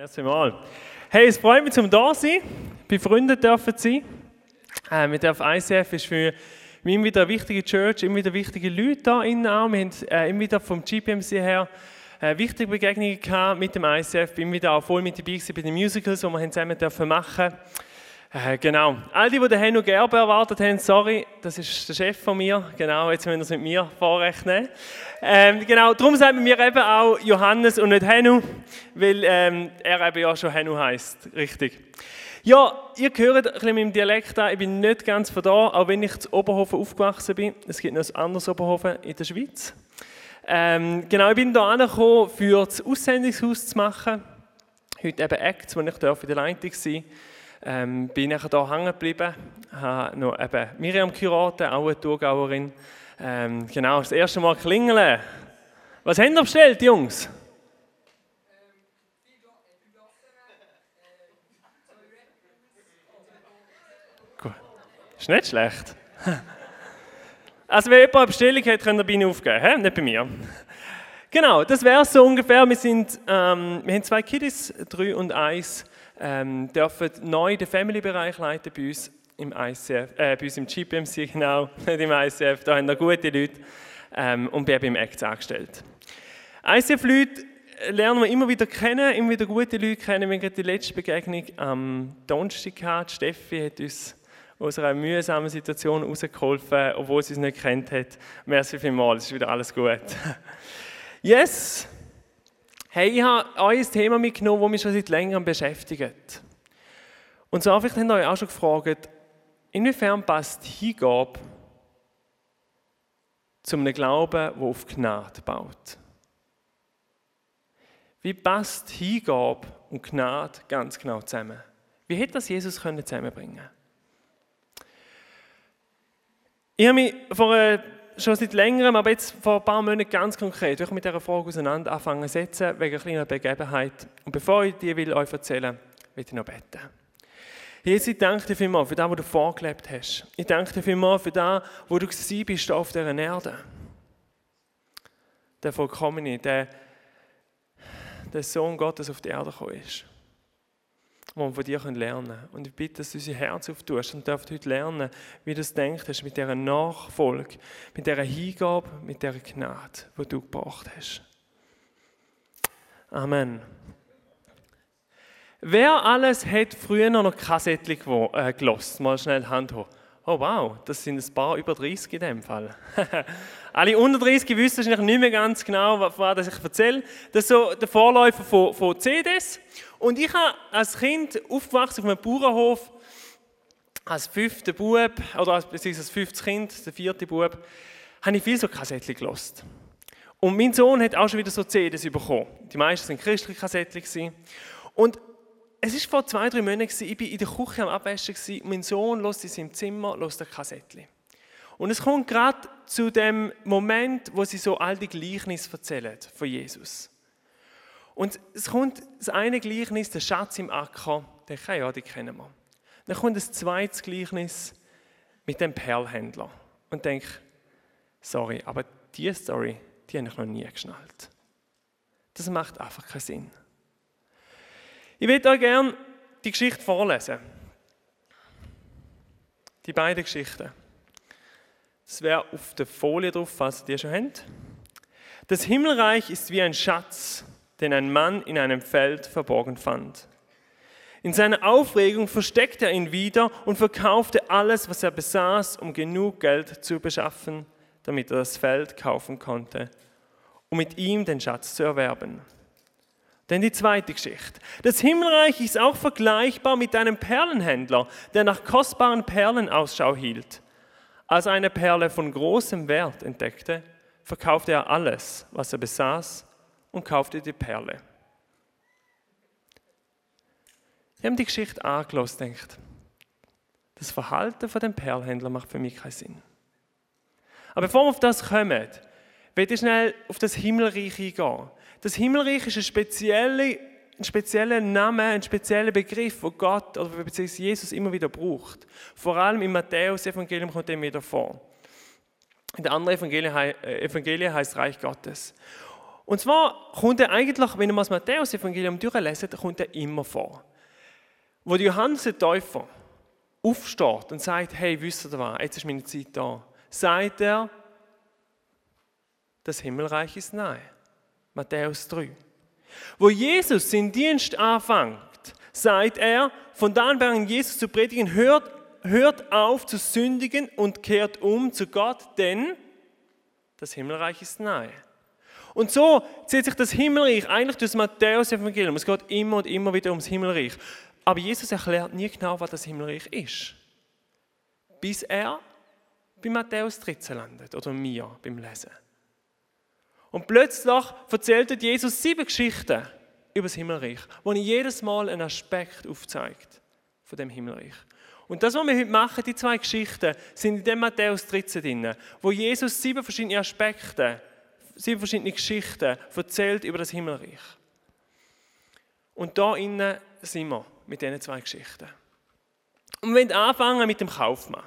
Merci mal. Hey, es freut mich, zum da sein, befreundet dürfen sein. Äh, wir dürfen ICF ist für mich immer wieder eine wichtige Church, immer wieder wichtige Leute da innen auch. Wir haben äh, immer wieder vom GPMC her äh, wichtige Begegnungen gehabt mit dem ICF. Bin wieder auch voll mit dabei bei den Musicals, die wir zusammen dürfen machen äh, genau. All die, die den Henno Gerber erwartet haben, sorry, das ist der Chef von mir. Genau, jetzt müssen wir es mit mir vorrechnen. Ähm, genau, darum sagen wir eben auch Johannes und nicht Henno, weil ähm, er eben ja schon Henno heißt, richtig. Ja, ihr hört ein bisschen meinem Dialekt an, ich bin nicht ganz von da, auch wenn ich zu Oberhofen aufgewachsen bin. Es gibt noch ein anderes Oberhofen in der Schweiz. Ähm, genau, ich bin hier angekommen, für das Aussendungshaus zu machen. Heute eben Acts, wo ich in der Leitung sein darf. Ähm, bin ich hier hängen geblieben, habe noch eben Miriam Kurate, auch eine Thurgauerin. Ähm, genau, das erste Mal klingeln. Was haben ihr bestellt, Jungs? Gut. Ist nicht schlecht. Also, wenn jemand eine Bestellung hat, könnt ihr bei Ihnen aufgeben, he? nicht bei mir. Genau, das wäre so ungefähr. Wir, sind, ähm, wir haben zwei Kiddies, drei und eins ähm, dürfen neu den Family-Bereich leiten bei uns im ICF, äh, bei uns im GPMC, genau, nicht im ICF, da haben wir gute Leute ähm, und bin beim ACT angestellt. ICF-Leute lernen wir immer wieder kennen, immer wieder gute Leute kennen. Wir haben die letzte Begegnung am Donnerstag gehabt. Steffi hat uns aus einer mühsamen Situation rausgeholfen, obwohl sie es nicht kennt hat. Merci vielmals, es ist wieder alles gut. Yes, Hey, ich habe euch ein Thema mitgenommen, das mich schon seit längerem beschäftigt. Und so vielleicht habt ihr euch auch schon gefragt, inwiefern passt Hingabe zu einem Glauben, der auf Gnade baut? Wie passt Hingabe und Gnade ganz genau zusammen? Wie hätte das Jesus zusammenbringen können? Ich habe mich vor einer schon seit längerem, aber jetzt vor ein paar Monaten ganz konkret, ich mit dieser Frage auseinander anfangen zu setzen, wegen einer kleinen Begebenheit. Und bevor ich die will euch erzählen will, ich noch beten. Jesus, ich danke dir vielmals für das, was du vorgelebt hast. Ich danke dir vielmals für das, wo du gewesen bist auf dieser Erde. Der Vollkommene, der, der Sohn Gottes auf die Erde gekommen ist wo wir von dir lernen können. Und ich bitte, dass du unser Herz auftust und dürfen heute lernen, wie du es denkst hast, mit dieser Nachfolge, mit dieser Hingabe, mit dieser Gnade, die du gebracht hast. Amen. Wer alles hat früher noch Kassettchen äh, gelost? Mal schnell Hand hoch. Oh wow, das sind ein paar über 30 in dem Fall. Alle unter 30 wissen wahrscheinlich nicht mehr ganz genau, was ich erzähle. Das ist so der Vorläufer von, von CDs. Und ich habe als Kind aufgewachsen auf einem Bauernhof, als fünfter Bub, oder als, als fünftes Kind, der vierte Bub, habe ich viel so Kassettchen gelost. Und mein Sohn hat auch schon wieder so CDs bekommen. Die meisten waren christliche Kassettchen. Und es war vor zwei, drei Monaten, ich war in der Küche am Abwaschen und mein Sohn lässt in seinem Zimmer lässt ein Kassettchen. Und es kommt gerade zu dem Moment, wo sie so all die Gleichnisse erzählen von Jesus. Und es kommt das eine Gleichnis, der Schatz im Acker, den ja, die kennen wir. Dann kommt das zweite Gleichnis mit dem Perlhändler und denke, sorry, aber diese Story, die habe ich noch nie geschnallt. Das macht einfach keinen Sinn. Ich würde euch gerne die Geschichte vorlesen. Die beiden Geschichten. Das wäre auf der Folie drauf, falls ihr die schon habt. Das Himmelreich ist wie ein Schatz, den ein Mann in einem Feld verborgen fand. In seiner Aufregung versteckte er ihn wieder und verkaufte alles, was er besaß, um genug Geld zu beschaffen, damit er das Feld kaufen konnte, um mit ihm den Schatz zu erwerben. Denn die zweite Geschichte. Das Himmelreich ist auch vergleichbar mit einem Perlenhändler, der nach kostbaren Perlen Ausschau hielt. Als er eine Perle von großem Wert entdeckte, verkaufte er alles, was er besaß und kaufte die Perle. Sie haben die Geschichte angelost, denkt, das Verhalten von dem Perlhändler macht für mich keinen Sinn. Aber bevor wir auf das kommen, will ich schnell auf das Himmelreich eingehen. Das Himmelreich ist ein spezieller, ein spezieller Name, ein spezieller Begriff, den Gott oder beziehungsweise Jesus immer wieder braucht. Vor allem im Matthäus-Evangelium kommt er wieder vor. In den anderen Evangelien, äh, Evangelien heißt Reich Gottes. Und zwar kommt er eigentlich, wenn mal das Matthäus-Evangelium durchlesen, kommt er immer vor. Wo Johannes der Täufer aufsteht und sagt, hey, wisst ihr was, jetzt ist meine Zeit da, sagt er, das Himmelreich ist nahe. Matthäus 3. Wo Jesus seinen Dienst anfängt, sagt er, von da an Jesus zu predigen, hört, hört auf zu sündigen und kehrt um zu Gott, denn das Himmelreich ist nahe. Und so zieht sich das Himmelreich eigentlich durch das Matthäus-Evangelium. Es geht immer und immer wieder ums Himmelreich. Aber Jesus erklärt nie genau, was das Himmelreich ist. Bis er bei Matthäus 13 landet oder mir beim Lesen. Und plötzlich erzählt Jesus sieben Geschichten über das Himmelreich, wo er jedes Mal einen Aspekt aufzeigt von dem Himmelreich. Und das, was wir heute machen, die zwei Geschichten, sind in dem Matthäus 13 drin, wo Jesus sieben verschiedene Aspekte, sieben verschiedene Geschichten erzählt über das Himmelreich. Und da innen sind wir mit diesen zwei Geschichten. Und wir anfangen mit dem Kaufmann,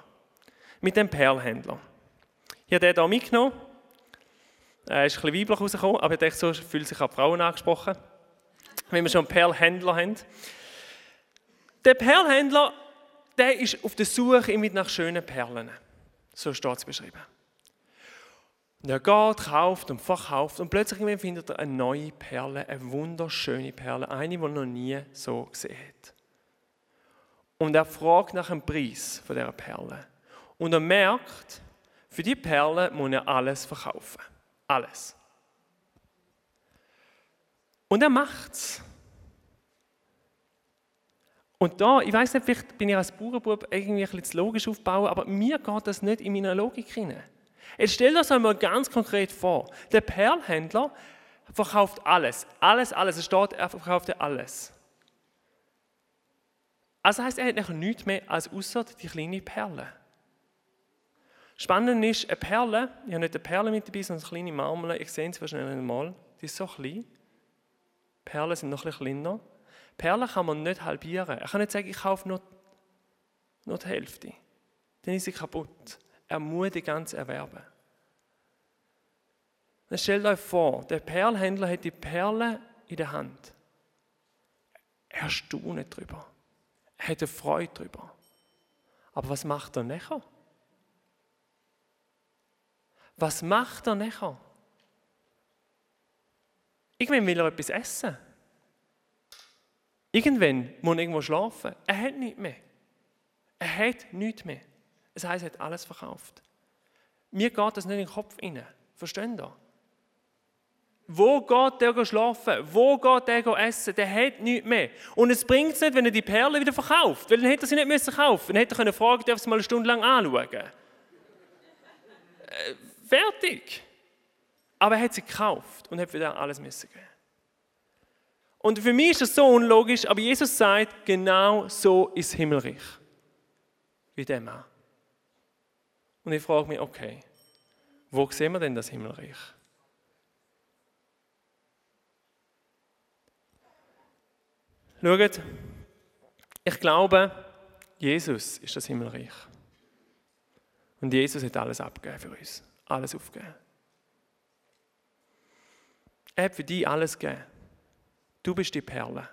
mit dem Perlhändler. Ich habe den hier mitgenommen. Er ist ein bisschen weiblich rausgekommen, aber ich denke, so fühlt sich auch Frauen angesprochen, wenn wir schon einen Perlhändler haben. Der Perlhändler, der ist auf der Suche nach schönen Perlen. So steht es beschrieben. Und er geht, kauft und verkauft und plötzlich findet er eine neue Perle, eine wunderschöne Perle, eine, die er noch nie so gesehen hat. Und er fragt nach dem Preis von dieser Perle. Und er merkt, für die Perle muss er alles verkaufen. Alles. Und er macht's. Und da, ich weiß nicht, vielleicht bin ich als Bauernbub irgendwie ein bisschen logisch aufbauen, aber mir geht das nicht in meiner Logik hinein. Jetzt stell dir das einmal ganz konkret vor. Der Perlhändler verkauft alles. Alles, alles. Es steht, er verkauft alles. Also heißt, er hat nichts mehr als außer die kleine Perle. Spannend ist, eine Perle, ich habe nicht eine Perle mit dabei, sondern eine kleine Marmel, ich sehe sie wahrscheinlich einmal, die ist so klein. Perlen sind noch ein bisschen kleiner. Perlen kann man nicht halbieren. Er kann nicht sagen, ich kaufe nur, nur die Hälfte. Dann ist sie kaputt. Er ganze erwerben. Dann stellt euch vor, der Perlhändler hat die Perle in der Hand. Er staunt darüber. Er hat eine Freude darüber. Aber was macht er nachher? Was macht er nachher? Irgendwann will er etwas essen. Irgendwann muss er irgendwo schlafen. Er hat nichts mehr. Er hat nichts mehr. Das heisst, er hat alles verkauft. Mir geht das nicht in den Kopf rein. Verstehen ihr? Wo geht der schlafen? Wo geht der essen? Der hat nichts mehr. Und es bringt es nicht, wenn er die Perle wieder verkauft. Weil dann hätte er sie nicht müssen kaufen. Dann hätte er können fragen, darf sie mal eine Stunde lang anschauen. Äh, fertig. Aber er hat sie gekauft und hat wieder alles müssen geben. Und für mich ist das so unlogisch, aber Jesus sagt, genau so ist Himmelreich. Wie der Mann. Und ich frage mich, okay, wo sehen wir denn das Himmelreich? Schaut, ich glaube, Jesus ist das Himmelreich. Und Jesus hat alles abgegeben für uns. Alles aufgegeben. Er hat für dich alles gegeben. Du bist die Perle.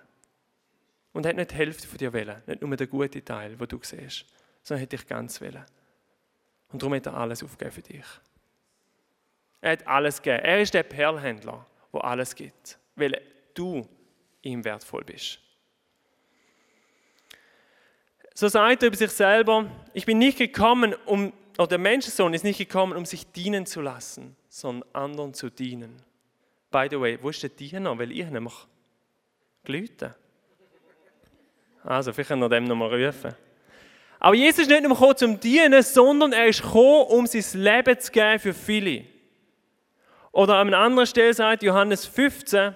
Und er hat nicht die Hälfte von dir wählen, nicht nur den guten Teil, wo du siehst, sondern er hat dich ganz wählen. Und darum hat er alles aufgegeben für dich. Er hat alles gegeben. Er ist der Perlhändler, wo alles gibt, weil du ihm wertvoll bist. So sagt er über sich selber, ich bin nicht gekommen, um, oder der Menschensohn ist nicht gekommen, um sich dienen zu lassen, sondern anderen zu dienen. By the way, wo ist der Diener? Weil ich nämlich gelüte. Also, vielleicht können wir dem nochmal rufen. Aber Jesus ist nicht nur gekommen zum Dienen, sondern er ist gekommen, um sein Leben zu geben für viele. Oder an einer anderen Stelle sagt Johannes 15,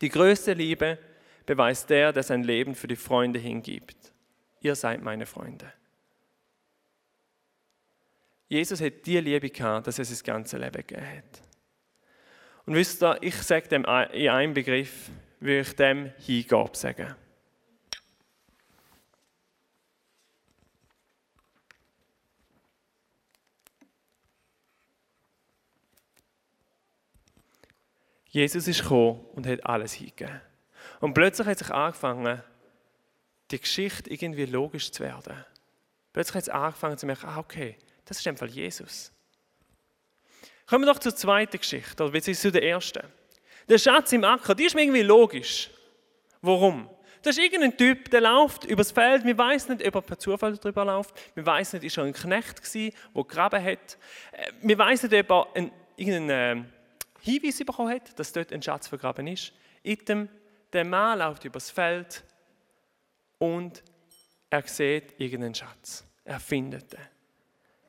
die größte Liebe beweist der, der sein Leben für die Freunde hingibt. Ihr seid meine Freunde. Jesus hat die Liebe gehabt, dass er sein ganzes Leben gegeben hat. Und wisst ihr, ich sage dem in einem Begriff, würde ich dem Hingabe sagen. Jesus ist gekommen und hat alles hingegeben. Und plötzlich hat sich angefangen, die Geschichte irgendwie logisch zu werden. Plötzlich hat es angefangen zu merken, ah, okay, das ist einfach Jesus. Kommen wir doch zur zweiten Geschichte, oder beziehungsweise zu der ersten. Der Schatz im Acker, die ist mir irgendwie logisch. Warum? Das ist irgendein Typ, der läuft übers Feld. Wir weiß nicht, ob er per Zufall darüber läuft. Wir weiß nicht, ist er ein Knecht gewesen, der gegraben hat. Äh, wir weiß nicht, ob er einen, irgendeinen Hinweis bekommen hat, dass dort ein Schatz vergraben ist. Item, der Mann läuft übers Feld und er sieht irgendeinen Schatz. Er findet den.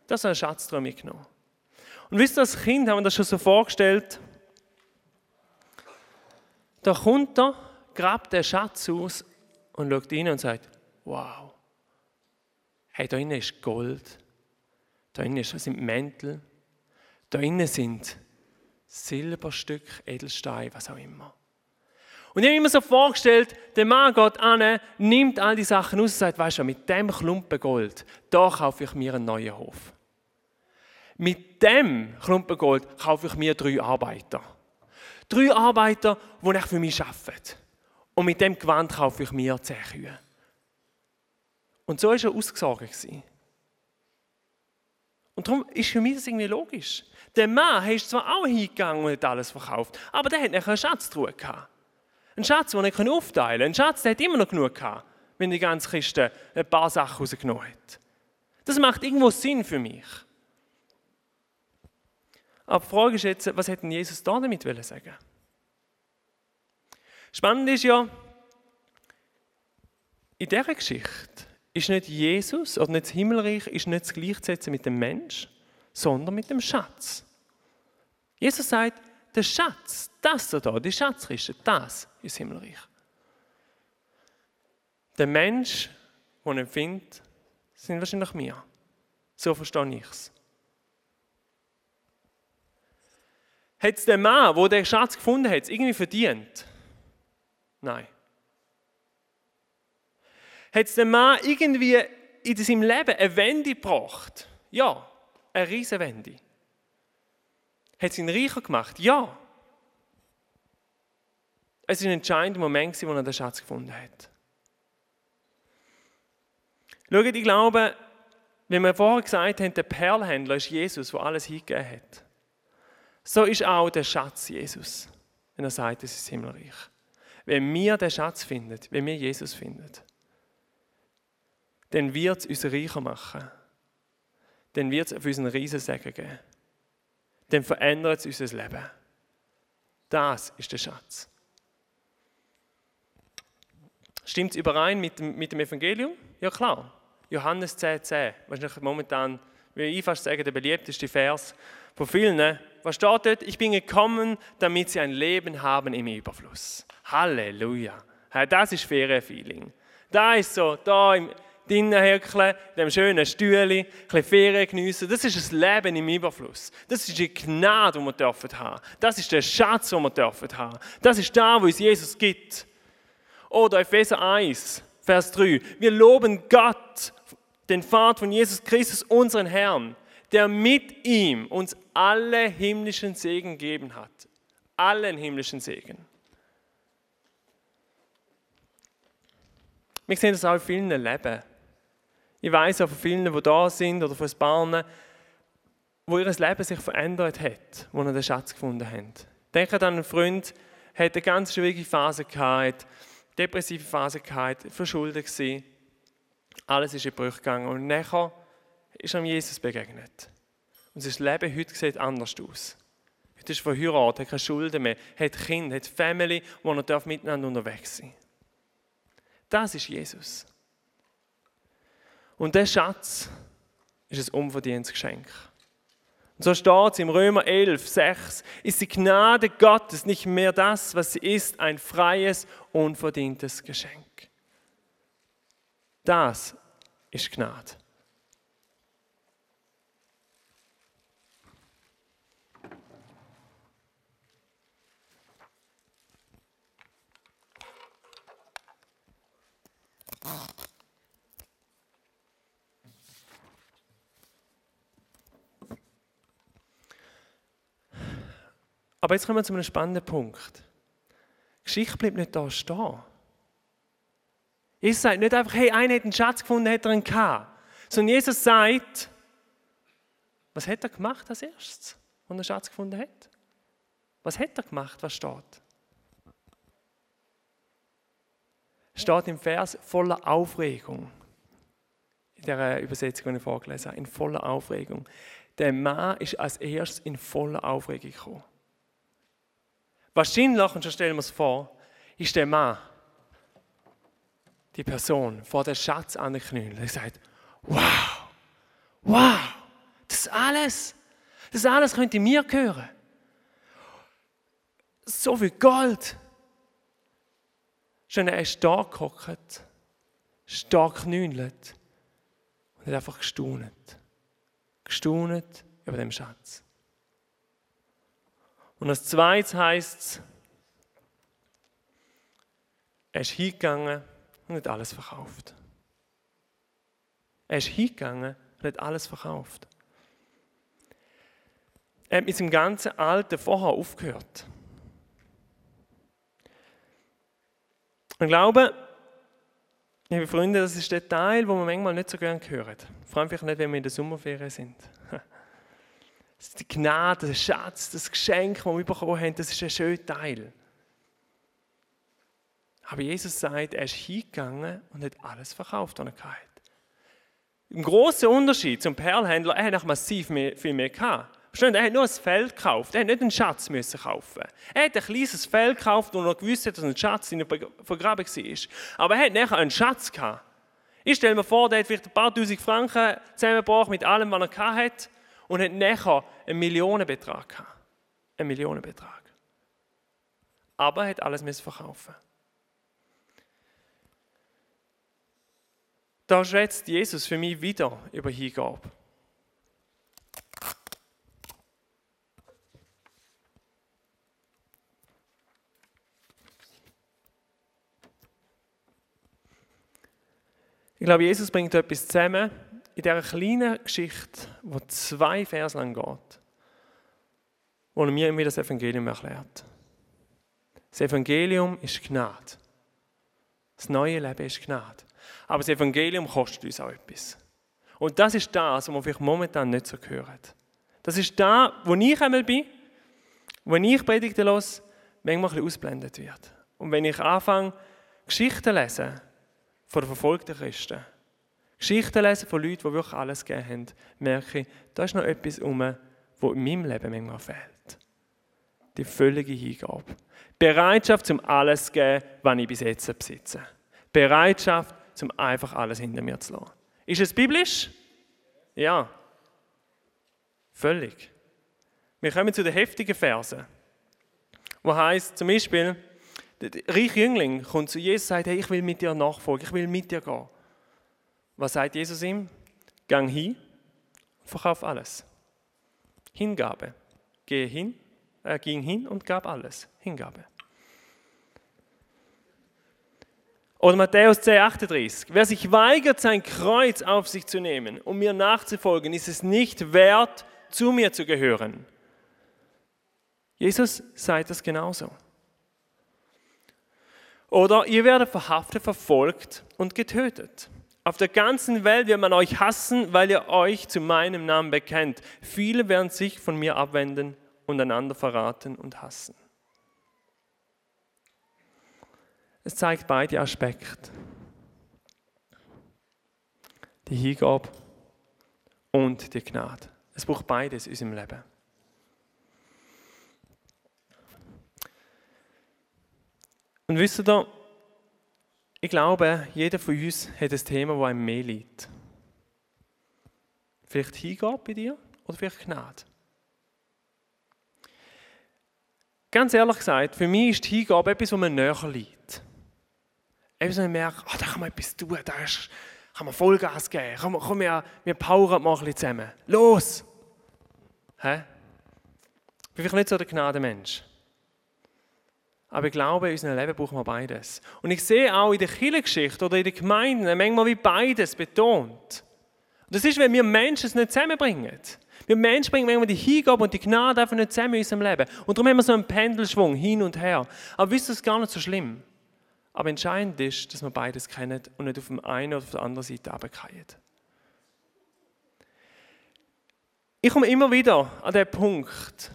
Das ist ein Schatz mitgenommen. Und wisst ihr, als Kind haben wir das schon so vorgestellt. Da kommt er, grabt den Schatz aus und schaut rein und sagt, wow, hey, da innen ist Gold, da innen sind Mäntel, da innen sind Silberstück, Edelstein, was auch immer. Und ich habe mir so vorgestellt, der Mann geht an, nimmt all die Sachen aus und sagt, weißt du, mit dem Klumpen Gold, da kaufe ich mir einen neuen Hof. Mit dem Klumpen Gold kaufe ich mir drei Arbeiter. Drei Arbeiter, die für mich arbeiten. Und mit dem Gewand kaufe ich mir zehn Kühe. Und so war er ausgesorgt. Und darum ist für mich das irgendwie logisch. Der Mann ist zwar auch hingegangen und hat alles verkauft, aber der hat nachher einen Schatztruhe gehabt. Ein Schatz, den er aufteilen konnte. Ein Schatz, der hat immer noch genug gehabt, wenn die ganze Kiste ein paar Sachen rausgenommen hat. Das macht irgendwo Sinn für mich. Aber die Frage ist jetzt, was hätte Jesus da damit sagen Spannend ist ja, in dieser Geschichte ist nicht Jesus oder nicht das Himmelreich ist nicht gleichzusetzen mit dem Mensch, sondern mit dem Schatz. Jesus sagt, der Schatz, das da, die Schatzkiste, das ist Himmelreich. Der Mensch, den er findet, sind wahrscheinlich wir. So verstehe ich es. Hat es der Mann, der den Schatz gefunden hat, irgendwie verdient? Nein. Hat es der Mann irgendwie in seinem Leben eine Wende gebracht? Ja, eine riesige Wende. Hat es ihn reicher gemacht? Ja. Es war ein entscheidender Moment, wo er den Schatz gefunden hat. Schaut, ich glaube, wie wir vorher gesagt haben, der Perlhändler ist Jesus, der alles hingegeben hat. So ist auch der Schatz Jesus, wenn er sagt, es ist Himmelreich. Wenn wir den Schatz finden, wenn wir Jesus finden, dann wird es uns reicher machen. Dann wird es auf unseren Riesensegen geben dann verändert es unser Leben. Das ist der Schatz. Stimmt es überein mit dem, mit dem Evangelium? Ja klar. Johannes 10,10. 10. Wahrscheinlich momentan, wie ich fast sagen, der beliebteste Vers von vielen. Was steht dort? Ich bin gekommen, damit sie ein Leben haben im Überfluss. Halleluja. Das ist Ferienfeeling. Da ist so, da im, drinnen häkeln, in dem schönen Stühle, ein bisschen Ferien geniessen. Das ist das Leben im Überfluss. Das ist die Gnade, die wir dürfen haben. Das ist der Schatz, den wir dürfen haben. Das ist da, wo uns Jesus gibt. Oder Epheser 1, Vers 3. Wir loben Gott, den Vater von Jesus Christus, unseren Herrn, der mit ihm uns alle himmlischen Segen gegeben hat. Allen himmlischen Segen. Wir sehen das auch in vielen Leben. Ich weiß auch von vielen, die da sind oder von ein wo ihr Leben sich verändert hat, wo sie den Schatz gefunden haben. Denkt an einen Freund, der eine ganz schwierige Phase gehabt, depressive Phase gehabt, verschuldet gewesen. Alles ist in Brüche gegangen und nachher ist er Jesus begegnet. Und sein Leben heute sieht anders aus. Heute ist verheiratet, hat keine Schulden mehr, hat Kinder, hat Family, wo er miteinander unterwegs sein Das ist Jesus. Und der Schatz ist ein unverdientes Geschenk. Und so steht es im Römer 11, 6, ist die Gnade Gottes nicht mehr das, was sie ist, ein freies, unverdientes Geschenk. Das ist Gnade. Aber jetzt kommen wir zu einem spannenden Punkt. Die Geschichte bleibt nicht da stehen. Jesus sagt nicht einfach, hey, einer hat einen Schatz gefunden, hat er einen gehabt. Sondern Jesus sagt, was hat er gemacht als erstes, als er einen Schatz gefunden hat? Was hat er gemacht? Was steht? Steht im Vers voller Aufregung. In der Übersetzung, die ich vorgelesen habe, in voller Aufregung. Der Mann ist als erstes in voller Aufregung gekommen. Wahrscheinlich, und schon stellen wir es vor, ist der Mann, die Person, vor der Schatz angeknüllt. Er sagt, wow, wow, das alles, das alles könnte mir gehören. So viel Gold. Schon er ist da gehockt, stark geknüllt und hat einfach gestaunet. Gestaunet über dem Schatz. Und als zweites heißt es, er ist hingegangen und hat alles verkauft. Er ist hingegangen und hat alles verkauft. Er hat mit seinem ganzen Alten vorher aufgehört. Ich glaube, liebe Freunde, das ist der Teil, wo man manchmal nicht so gerne hört. Vor allem nicht, wenn wir in der Sommerferien sind. Die Gnade, der Schatz, das Geschenk, das wir bekommen haben, das ist ein schöner Teil. Aber Jesus sagt, er ist hingegangen und hat alles verkauft, was er hatte. Ein großer Unterschied zum Perlhändler, er hat noch massiv mehr, viel mehr gehabt. Er hat nur ein Feld gekauft, er hat nicht einen Schatz müssen kaufen. Er hat ein kleines Feld gekauft, wo er gewusst hat, dass ein Schatz in vergraben war. Aber er hat nachher einen Schatz gehabt. Ich stelle mir vor, der hat vielleicht ein paar tausend Franken zusammengebracht mit allem, was er hatte und hat nachher einen Millionenbetrag gehabt. Einen Millionenbetrag. Aber er hat alles verkaufen. Da schwätzt Jesus für mich wieder über Hingabe. Ich glaube, Jesus bringt etwas zusammen in dieser kleinen Geschichte, die zwei Vers lang geht, wo er mir immer das Evangelium erklärt. Das Evangelium ist Gnade. Das neue Leben ist Gnade. Aber das Evangelium kostet uns auch etwas. Und das ist das, was man vielleicht momentan nicht so hört. Das ist da, wo ich einmal bin, wenn ich Predigten los, manchmal ein bisschen ausblendet wird. Und wenn ich anfange, Geschichten zu lesen von verfolgten Christen, Geschichten lesen von Leuten, die wirklich alles gegeben haben, merke ich, da ist noch etwas um, was in meinem Leben manchmal fehlt. Die völlige Hingabe. Bereitschaft, zum alles zu geben, was ich bis jetzt besitze. Bereitschaft, um einfach alles hinter mir zu lassen. Ist es biblisch? Ja. Völlig. Wir kommen zu den heftigen Versen, wo heißt zum Beispiel, der reiche Jüngling kommt zu Jesus und sagt, hey, ich will mit dir nachfolgen, ich will mit dir gehen. Was sagt Jesus ihm? Gang hin und verkauf alles. Hingabe. Gehe hin, er ging hin und gab alles. Hingabe. Oder Matthäus 10, 38. Wer sich weigert, sein Kreuz auf sich zu nehmen, um mir nachzufolgen, ist es nicht wert, zu mir zu gehören. Jesus sagt das genauso. Oder ihr werdet verhaftet, verfolgt und getötet. Auf der ganzen Welt wird man euch hassen, weil ihr euch zu meinem Namen bekennt. Viele werden sich von mir abwenden und einander verraten und hassen. Es zeigt beide Aspekte. Die Hingabe und die Gnade. Es braucht beides in unserem Leben. Und wisst ihr, ich glaube, jeder von uns hat ein Thema, das einem mehr liegt. Vielleicht Hingabe bei dir oder vielleicht Gnade. Ganz ehrlich gesagt, für mich ist die Hingabe etwas, was mir näher liegt. Etwas, wo ich merke, oh, da kann man etwas tun, da ist, kann man Vollgas geben, komm, komm wir, wir powern mal ein bisschen zusammen. Los! Hä? Ich bin vielleicht nicht so der Gnadenmensch. Aber ich glaube, in unserem Leben brauchen wir beides. Und ich sehe auch in der Kirchengeschichte oder in den Gemeinden manchmal wie beides betont. Und das ist, wenn wir Menschen es nicht zusammenbringen. Wir Menschen bringen manchmal die Hingabe und die Gnade einfach nicht zusammen in unserem Leben. Und darum haben wir so einen Pendelschwung hin und her. Aber wisst ihr, das ist gar nicht so schlimm. Aber entscheidend ist, dass wir beides kennen und nicht auf der einen oder auf der anderen Seite runterfallen. Ich komme immer wieder an den Punkt,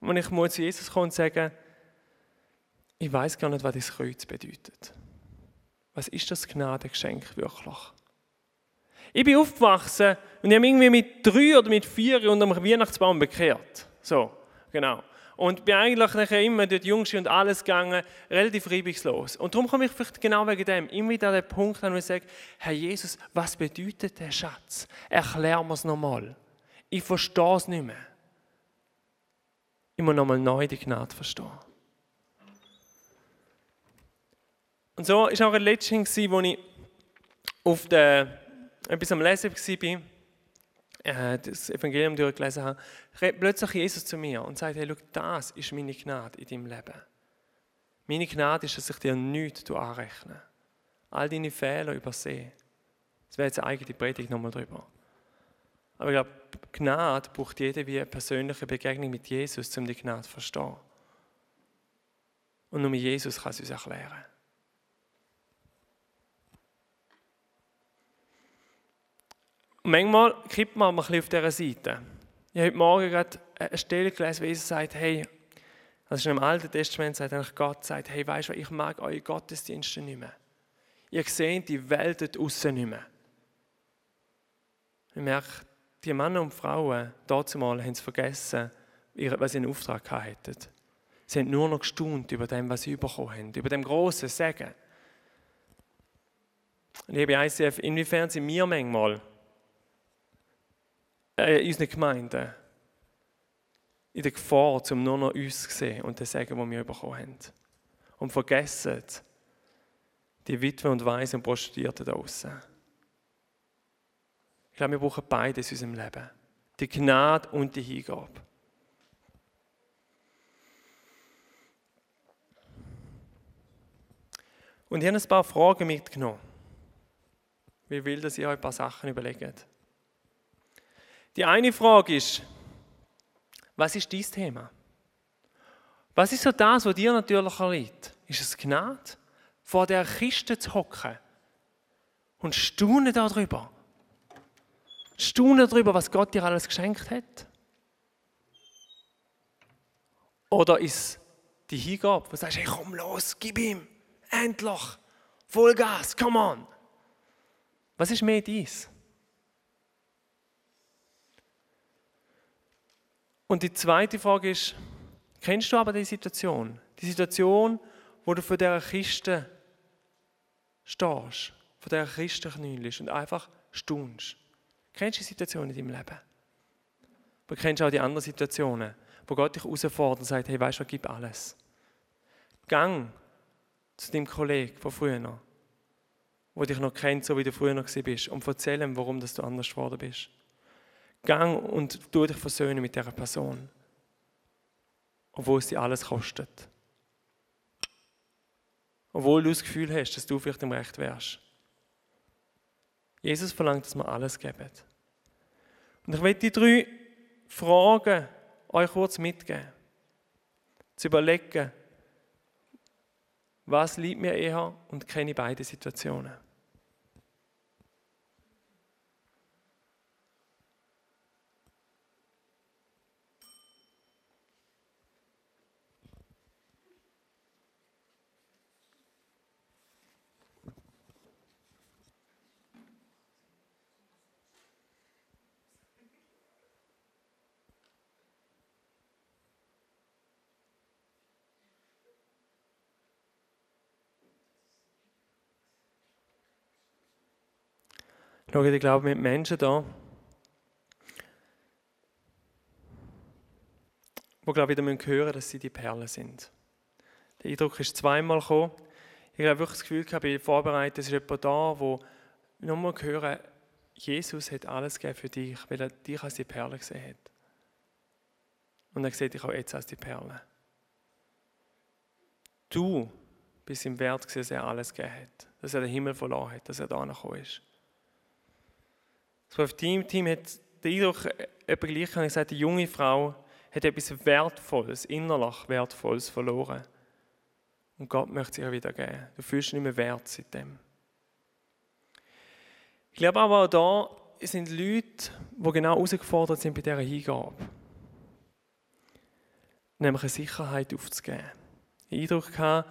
wo ich zu Jesus komme und sage, ich weiß gar nicht, was das Kreuz bedeutet. Was ist das Gnadengeschenk wirklich? Ich bin aufgewachsen und ich habe irgendwie mit drei oder mit vier unter dem Weihnachtsbaum bekehrt. So, genau. Und bin eigentlich nachher immer dort Jüngste und alles gegangen, relativ reibungslos. Und darum komme ich vielleicht genau wegen dem immer wieder an den Punkt an, wo ich sage, Herr Jesus, was bedeutet der Schatz? Erklär mir es nochmal. Ich verstehe es nicht mehr. Ich muss nochmal neu die Gnade verstehen. Und so war auch ein letztes, wo ich auf der, etwas am Lesen war, äh, das Evangelium durchgelesen habe, plötzlich Jesus zu mir und sagt, hey, schau, das ist meine Gnade in deinem Leben. Meine Gnade ist, dass ich dir nichts anrechne. All deine Fehler übersehe. Das wäre jetzt eine eigene Predigt nochmal drüber. Aber ich glaube, Gnade braucht jeder wie eine persönliche Begegnung mit Jesus, um die Gnade zu verstehen. Und nur Jesus kann es uns erklären. Und manchmal kippt man ein bisschen auf dieser Seite. Ich habe heute Morgen gerade eine Stelle gelesen, wo Jesus sagt, hey, also schon im Alten Testament sagt eigentlich Gott, sagt, hey, weißt du, ich mag eure Gottesdienste nicht mehr. Ihr seht die Welt dort draussen nicht mehr. Ich merke, die Männer und Frauen, dort mal, haben es vergessen, was sie in Auftrag hatten. Sie haben nur noch gestaunt über dem, was sie bekommen haben, über dem großen Segen. Liebe ICF, inwiefern sind wir manchmal in unseren Gemeinden in der Gefahr, um nur noch uns zu sehen und das Segen, das wir bekommen haben. Und vergessen die Witwe und Waisen und Prostituierten da draußen. Ich glaube, wir brauchen beides in unserem Leben. Die Gnade und die Hingabe. Und ich habe ein paar Fragen mitgenommen. Ich will, dass ihr euch ein paar Sachen überlegt. Die eine Frage ist, was ist dein Thema? Was ist so das, was dir natürlich liegt? Ist es Gnade, vor der Kiste zu hocken und staunen darüber? Staunen darüber, was Gott dir alles geschenkt hat? Oder ist die Hingabe, wo du sagst, hey, komm los, gib ihm, endlich, Vollgas, come on. Was ist mehr dies? Und die zweite Frage ist, kennst du aber die Situation? Die Situation, wo du vor dieser Kiste stehst, vor dieser Kiste knüllst und einfach staunst. Kennst du die Situation in deinem Leben? Aber kennst auch die anderen Situationen, wo Gott dich herausfordert und sagt, hey, weißt du, gib alles. Gang zu deinem Kollegen von früher, wo dich noch kennt, so wie du früher noch bist, und erzähl ihm, warum du anders geworden bist. Gang und tu dich versöhnen mit dieser Person, obwohl es dir alles kostet. Obwohl du das Gefühl hast, dass du vielleicht im Recht wärst. Jesus verlangt, dass wir alles geben. Und ich möchte die drei Fragen euch kurz mitgeben. Zu überlegen, was liebt mir eher und kenne beide Situationen. Schau, ich glaube, mit Menschen da, wo glaube ich, wieder hören müssen, dass sie die Perlen sind. Der Eindruck ist zweimal gekommen. Ich habe wirklich das Gefühl gehabt, ich vorbereitet, es ist jemand da, wo nochmal hören, Jesus hat alles gegeben für dich, weil er dich als die Perle gesehen hat. Und er sieht dich auch jetzt als die Perle. Du bist im Wert, dass er alles gegeben hat, dass er den Himmel verloren hat, dass er da gekommen ist. Das Team, Team hat den Eindruck, äh, etwa gleich habe ich gesagt, die junge Frau hat etwas Wertvolles, innerlich Wertvolles verloren. Und Gott möchte es ihr wieder geben. Du fühlst nicht mehr wert seitdem. Ich glaube aber auch da sind Leute, die genau herausgefordert sind bei dieser Hingabe. Nämlich eine Sicherheit aufzugeben. Ich Eindruck gehabt,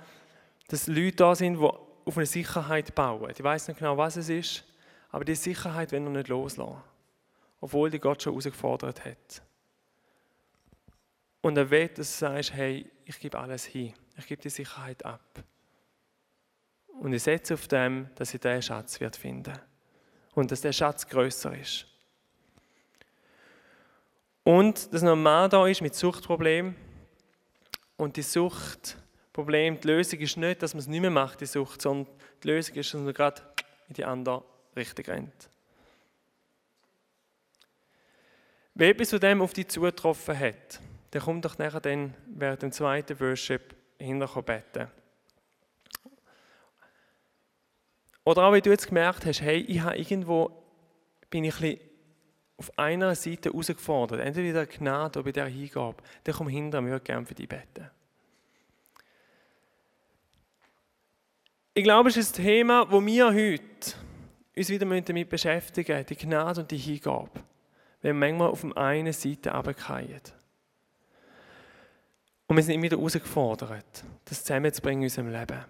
dass Leute da sind, die auf eine Sicherheit bauen. Ich weiß nicht genau, was es ist, aber die Sicherheit will er nicht loslassen. Obwohl die Gott schon herausgefordert hat. Und er will, dass du sagst, hey, ich gebe alles hin. Ich gebe die Sicherheit ab. Und ich setze auf dem, dass ich diesen Schatz wird finden Und dass der Schatz größer ist. Und dass noch ein Mann da ist mit Suchtproblemen. Und die Suchtproblem, die Lösung ist nicht, dass man es nicht mehr macht, die Sucht, sondern die Lösung ist, dass man gerade in die andere Richtung rennt. Wer etwas von dem auf dich zugetroffen hat, der kommt doch nachher dann während dem zweiten Worship hinterher beten. Oder auch, wenn du jetzt gemerkt hast, hey, ich habe irgendwo, bin ich ein auf einer Seite herausgefordert, entweder in der Gnade oder bei der Hingabe, dann komm hinter mir, gerne für dich beten. Ich glaube, es ist ein Thema, wo wir heute uns wieder damit beschäftigen die Gnade und die Hingabe. Wenn wir manchmal auf der einen Seite runterfallen. Und wir sind immer wieder herausgefordert, das zusammenzubringen in unserem Leben.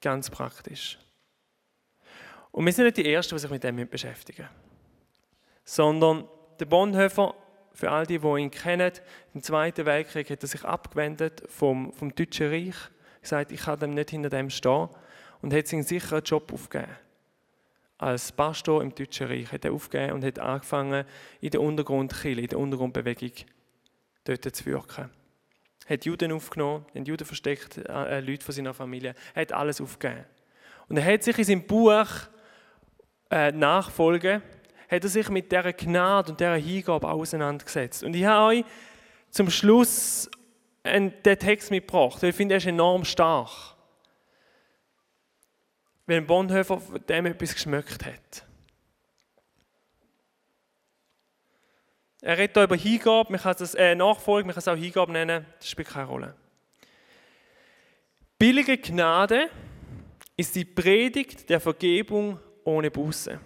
Ganz praktisch. Und wir sind nicht die Ersten, die sich mit dem beschäftigen. Sondern der Bonhoeffer, für all die, die ihn kennen, im Zweiten Weltkrieg hat er sich abgewendet vom, vom Deutschen Reich, gesagt, ich kann dem nicht hinter dem stehen und hat sich einen sicheren Job aufgegeben. Als Pastor im Deutschen Reich hat er aufgegeben und hat angefangen, in der Untergrundkirche, in der Untergrundbewegung dort zu wirken hat Juden aufgenommen, hat Juden versteckt, äh, Leute von seiner Familie, hat alles aufgegeben. Und er hat sich in seinem Buch äh, Nachfolge, hat er sich mit dieser Gnade und dieser Hingabe auseinandergesetzt. Und ich habe euch zum Schluss einen, den Text mitgebracht, weil ich finde, er ist enorm stark. Weil Bonhoeffer von dem etwas geschmeckt hat. Er redet hier über Hingabe, man kann es äh, Nachfolge, man kann es auch Hingabe nennen, das spielt keine Rolle. Billige Gnade ist die Predigt der Vergebung ohne Buße.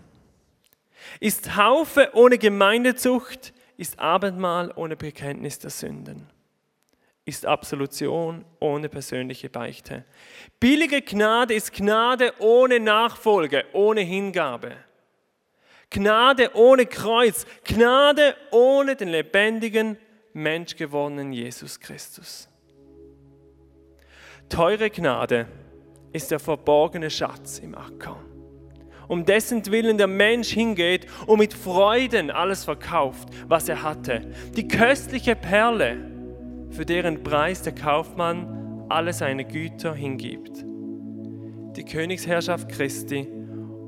Ist Taufe ohne Gemeindezucht, ist Abendmahl ohne Bekenntnis der Sünden. Ist Absolution ohne persönliche Beichte. Billige Gnade ist Gnade ohne Nachfolge, ohne Hingabe. Gnade ohne Kreuz, Gnade ohne den lebendigen, menschgewordenen Jesus Christus. Teure Gnade ist der verborgene Schatz im Acker, um dessen Willen der Mensch hingeht und mit Freuden alles verkauft, was er hatte. Die köstliche Perle, für deren Preis der Kaufmann alle seine Güter hingibt. Die Königsherrschaft Christi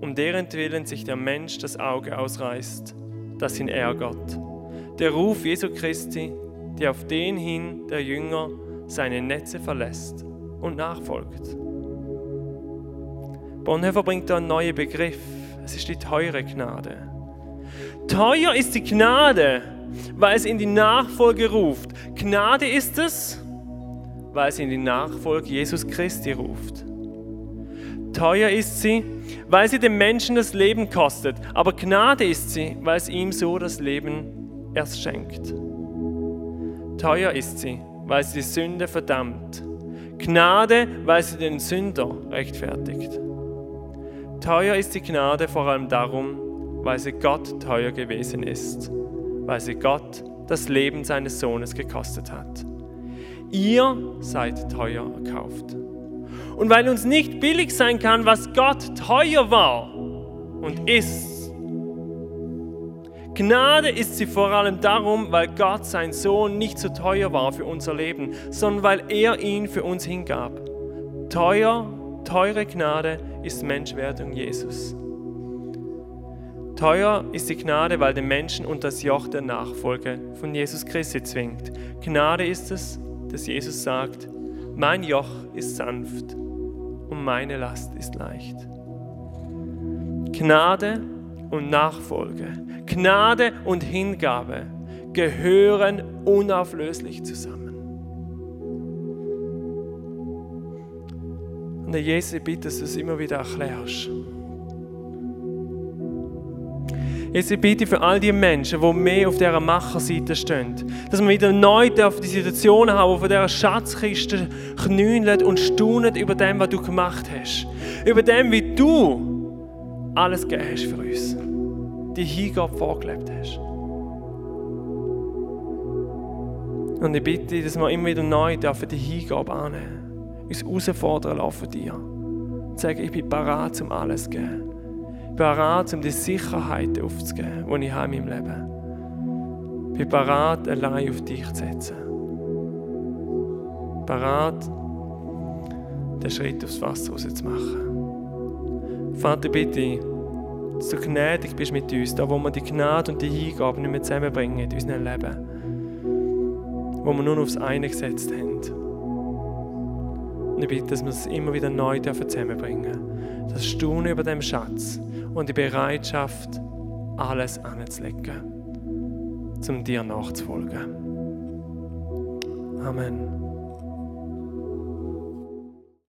um deren Willen sich der Mensch das Auge ausreißt, das ihn ärgert. Der Ruf Jesu Christi, der auf den hin der Jünger seine Netze verlässt und nachfolgt. Bonhoeffer bringt da einen neuen Begriff. Es ist die teure Gnade. Teuer ist die Gnade, weil es in die Nachfolge ruft. Gnade ist es, weil es in die Nachfolge Jesus Christi ruft. Teuer ist sie, weil sie dem Menschen das Leben kostet. Aber Gnade ist sie, weil es ihm so das Leben erst schenkt. Teuer ist sie, weil sie die Sünde verdammt. Gnade, weil sie den Sünder rechtfertigt. Teuer ist die Gnade vor allem darum, weil sie Gott teuer gewesen ist, weil sie Gott das Leben seines Sohnes gekostet hat. Ihr seid teuer erkauft. Und weil uns nicht billig sein kann, was Gott teuer war und ist. Gnade ist sie vor allem darum, weil Gott, sein Sohn, nicht so teuer war für unser Leben, sondern weil er ihn für uns hingab. Teuer, teure Gnade ist Menschwerdung Jesus. Teuer ist die Gnade, weil den Menschen unter das Joch der Nachfolge von Jesus Christi zwingt. Gnade ist es, dass Jesus sagt, mein Joch ist sanft und meine Last ist leicht. Gnade und Nachfolge. Gnade und Hingabe gehören unauflöslich zusammen. Und Jesus, ich bitte, dass du es immer wieder erklärst. Jetzt ich bitte für all die Menschen, die mehr auf dieser Macherseite stehen, dass wir wieder neu auf die Situation haben, wo von dieser Schatzkiste knüneln und staunen über dem, was du gemacht hast. Über dem, wie du alles gegeben hast für uns. Die Hingabe vorgelebt hast. Und ich bitte dass wir immer wieder neu dürfen die Hingabe annehmen. Uns herausfordern lassen von dir. Und sagen, ich bin bereit, um alles zu geben bereit, um die Sicherheit aufzugeben, die ich habe in meinem Leben. Ich bin bereit, allein auf dich zu setzen. Bereit, den Schritt aufs Wasser zu machen. Vater, bitte, dass du gnädig bist mit uns, da wo wir die Gnade und die Hingabe nicht mehr zusammenbringen in unserem Leben. Wo wir nur aufs eine gesetzt haben. Und ich bitte, dass wir es immer wieder neu zusammenbringen dürfen. Das Staunen über dem Schatz und die Bereitschaft, alles anzulegen, um dir nachzufolgen. Amen.